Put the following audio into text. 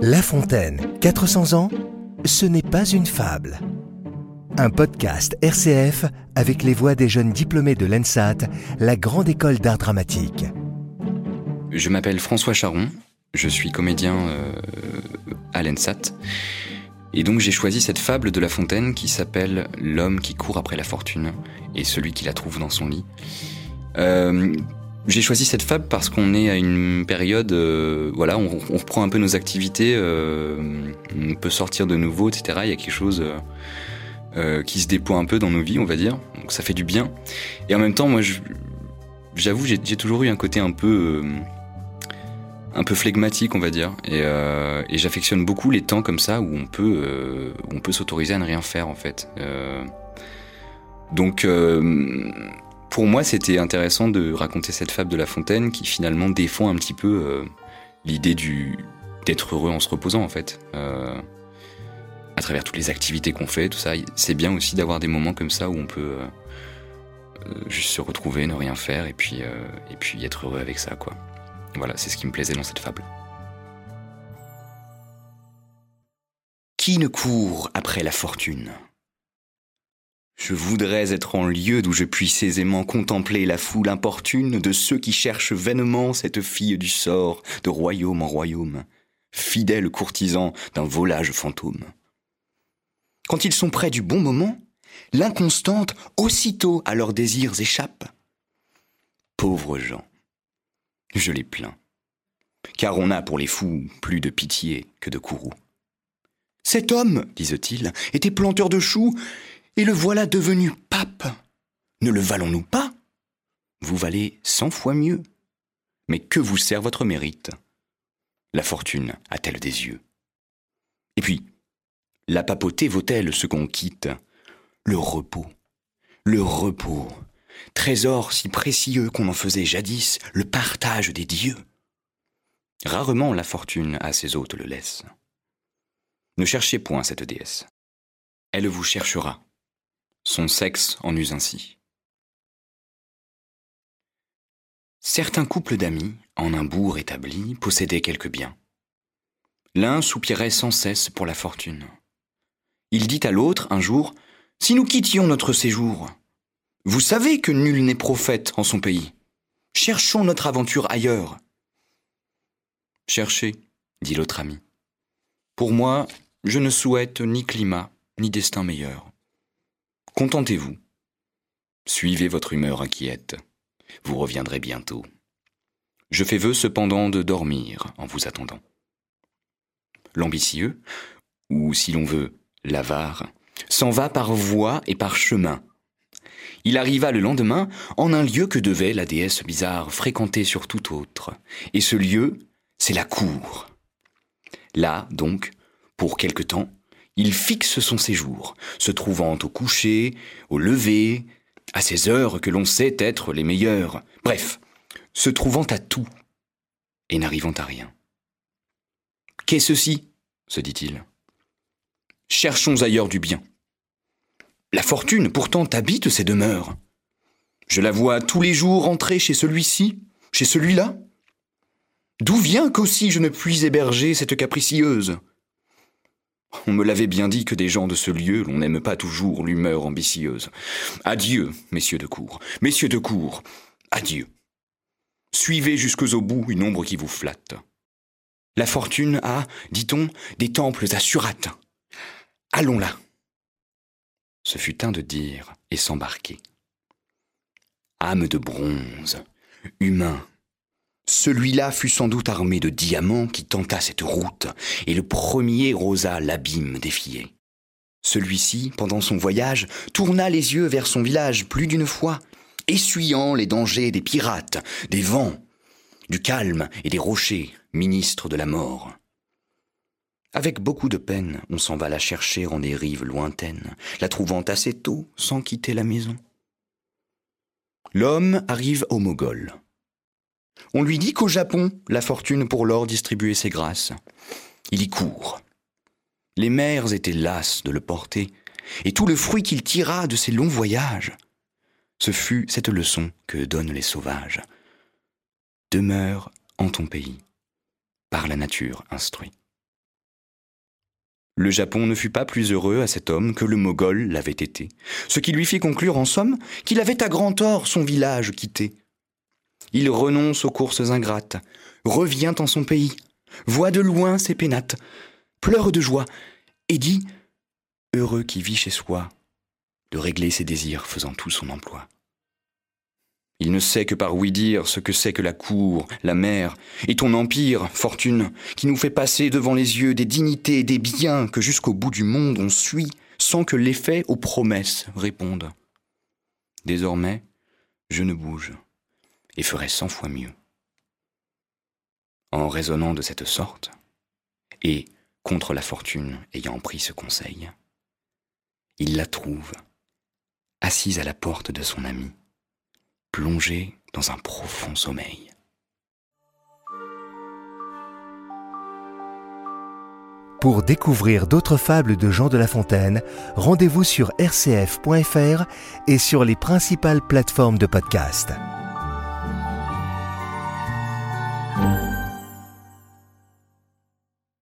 La Fontaine, 400 ans, ce n'est pas une fable. Un podcast RCF avec les voix des jeunes diplômés de l'ENSAT, la grande école d'art dramatique. Je m'appelle François Charon, je suis comédien euh, à l'ENSAT. Et donc j'ai choisi cette fable de La Fontaine qui s'appelle L'homme qui court après la fortune et celui qui la trouve dans son lit. Euh, j'ai choisi cette fable parce qu'on est à une période, euh, voilà, on, reprend un peu nos activités, euh, on peut sortir de nouveau, etc. Il y a quelque chose euh, qui se déploie un peu dans nos vies, on va dire. Donc ça fait du bien. Et en même temps, moi, j'avoue, j'ai toujours eu un côté un peu, un peu flegmatique, on va dire. Et, et j'affectionne beaucoup les temps comme ça où on peut, on peut s'autoriser à ne rien faire, en fait. donc pour moi, c'était intéressant de raconter cette fable de La Fontaine qui finalement défend un petit peu euh, l'idée du d'être heureux en se reposant en fait. Euh, à travers toutes les activités qu'on fait, tout ça, c'est bien aussi d'avoir des moments comme ça où on peut euh, juste se retrouver, ne rien faire et puis et puis être heureux avec ça quoi. Voilà, c'est ce qui me plaisait dans cette fable. Qui ne court après la fortune? Je voudrais être en lieu d'où je puisse aisément contempler la foule importune de ceux qui cherchent vainement cette fille du sort de royaume en royaume, fidèles courtisans d'un volage fantôme. Quand ils sont près du bon moment, l'inconstante aussitôt à leurs désirs échappe. Pauvres gens, je les plains, car on a pour les fous plus de pitié que de courroux. Cet homme, disent-ils, était planteur de choux, et le voilà devenu pape. Ne le valons-nous pas? Vous valez cent fois mieux. Mais que vous sert votre mérite? La fortune a-t-elle des yeux? Et puis, la papauté vaut-elle ce qu'on quitte? Le repos. Le repos. Trésor si précieux qu'on en faisait jadis le partage des dieux. Rarement la fortune à ses hôtes le laisse. Ne cherchez point cette déesse. Elle vous cherchera son sexe en use ainsi. Certains couples d'amis, en un bourg établi, possédaient quelques biens. L'un soupirait sans cesse pour la fortune. Il dit à l'autre un jour Si nous quittions notre séjour, vous savez que nul n'est prophète en son pays. Cherchons notre aventure ailleurs. Cherchez, dit l'autre ami. Pour moi, je ne souhaite ni climat, ni destin meilleur. Contentez-vous. Suivez votre humeur inquiète. Vous reviendrez bientôt. Je fais vœu cependant de dormir en vous attendant. L'ambitieux, ou si l'on veut, l'avare, s'en va par voie et par chemin. Il arriva le lendemain en un lieu que devait la déesse bizarre fréquenter sur tout autre. Et ce lieu, c'est la cour. Là, donc, pour quelque temps, il fixe son séjour, se trouvant au coucher, au lever, à ces heures que l'on sait être les meilleures, bref, se trouvant à tout et n'arrivant à rien. Qu'est ceci? se dit-il. Cherchons ailleurs du bien. La fortune pourtant habite ces demeures. Je la vois tous les jours entrer chez celui-ci, chez celui-là. D'où vient qu'aussi je ne puis héberger cette capricieuse? On me l'avait bien dit que des gens de ce lieu, l'on n'aime pas toujours l'humeur ambitieuse. Adieu, messieurs de cour, messieurs de cour, adieu. Suivez jusqu'au bout une ombre qui vous flatte. La fortune a, dit-on, des temples à Surat. Allons là. Ce fut un de dire et s'embarquer. Âme de bronze, humain, celui-là fut sans doute armé de diamants qui tenta cette route, et le premier osa l'abîme défier. Celui-ci, pendant son voyage, tourna les yeux vers son village plus d'une fois, essuyant les dangers des pirates, des vents, du calme et des rochers, ministres de la mort. Avec beaucoup de peine, on s'en va la chercher en des rives lointaines, la trouvant assez tôt sans quitter la maison. L'homme arrive au Mogol. On lui dit qu'au Japon, la fortune pour l'or distribuait ses grâces. Il y court. Les mères étaient lasses de le porter, et tout le fruit qu'il tira de ses longs voyages, ce fut cette leçon que donnent les sauvages. Demeure en ton pays, par la nature instruit. Le Japon ne fut pas plus heureux à cet homme que le Mogol l'avait été, ce qui lui fit conclure en somme qu'il avait à grand tort son village quitté. Il renonce aux courses ingrates, revient en son pays, voit de loin ses pénates, pleure de joie, et dit Heureux qui vit chez soi, de régler ses désirs faisant tout son emploi. Il ne sait que par oui dire ce que c'est que la cour, la mer, et ton empire, fortune, qui nous fait passer devant les yeux des dignités et des biens que jusqu'au bout du monde on suit, sans que l'effet aux promesses réponde. Désormais, je ne bouge, et ferai cent fois mieux. En raisonnant de cette sorte, et contre la fortune ayant pris ce conseil, il la trouve, assise à la porte de son ami plongé dans un profond sommeil. Pour découvrir d'autres fables de Jean de La Fontaine, rendez-vous sur rcf.fr et sur les principales plateformes de podcast.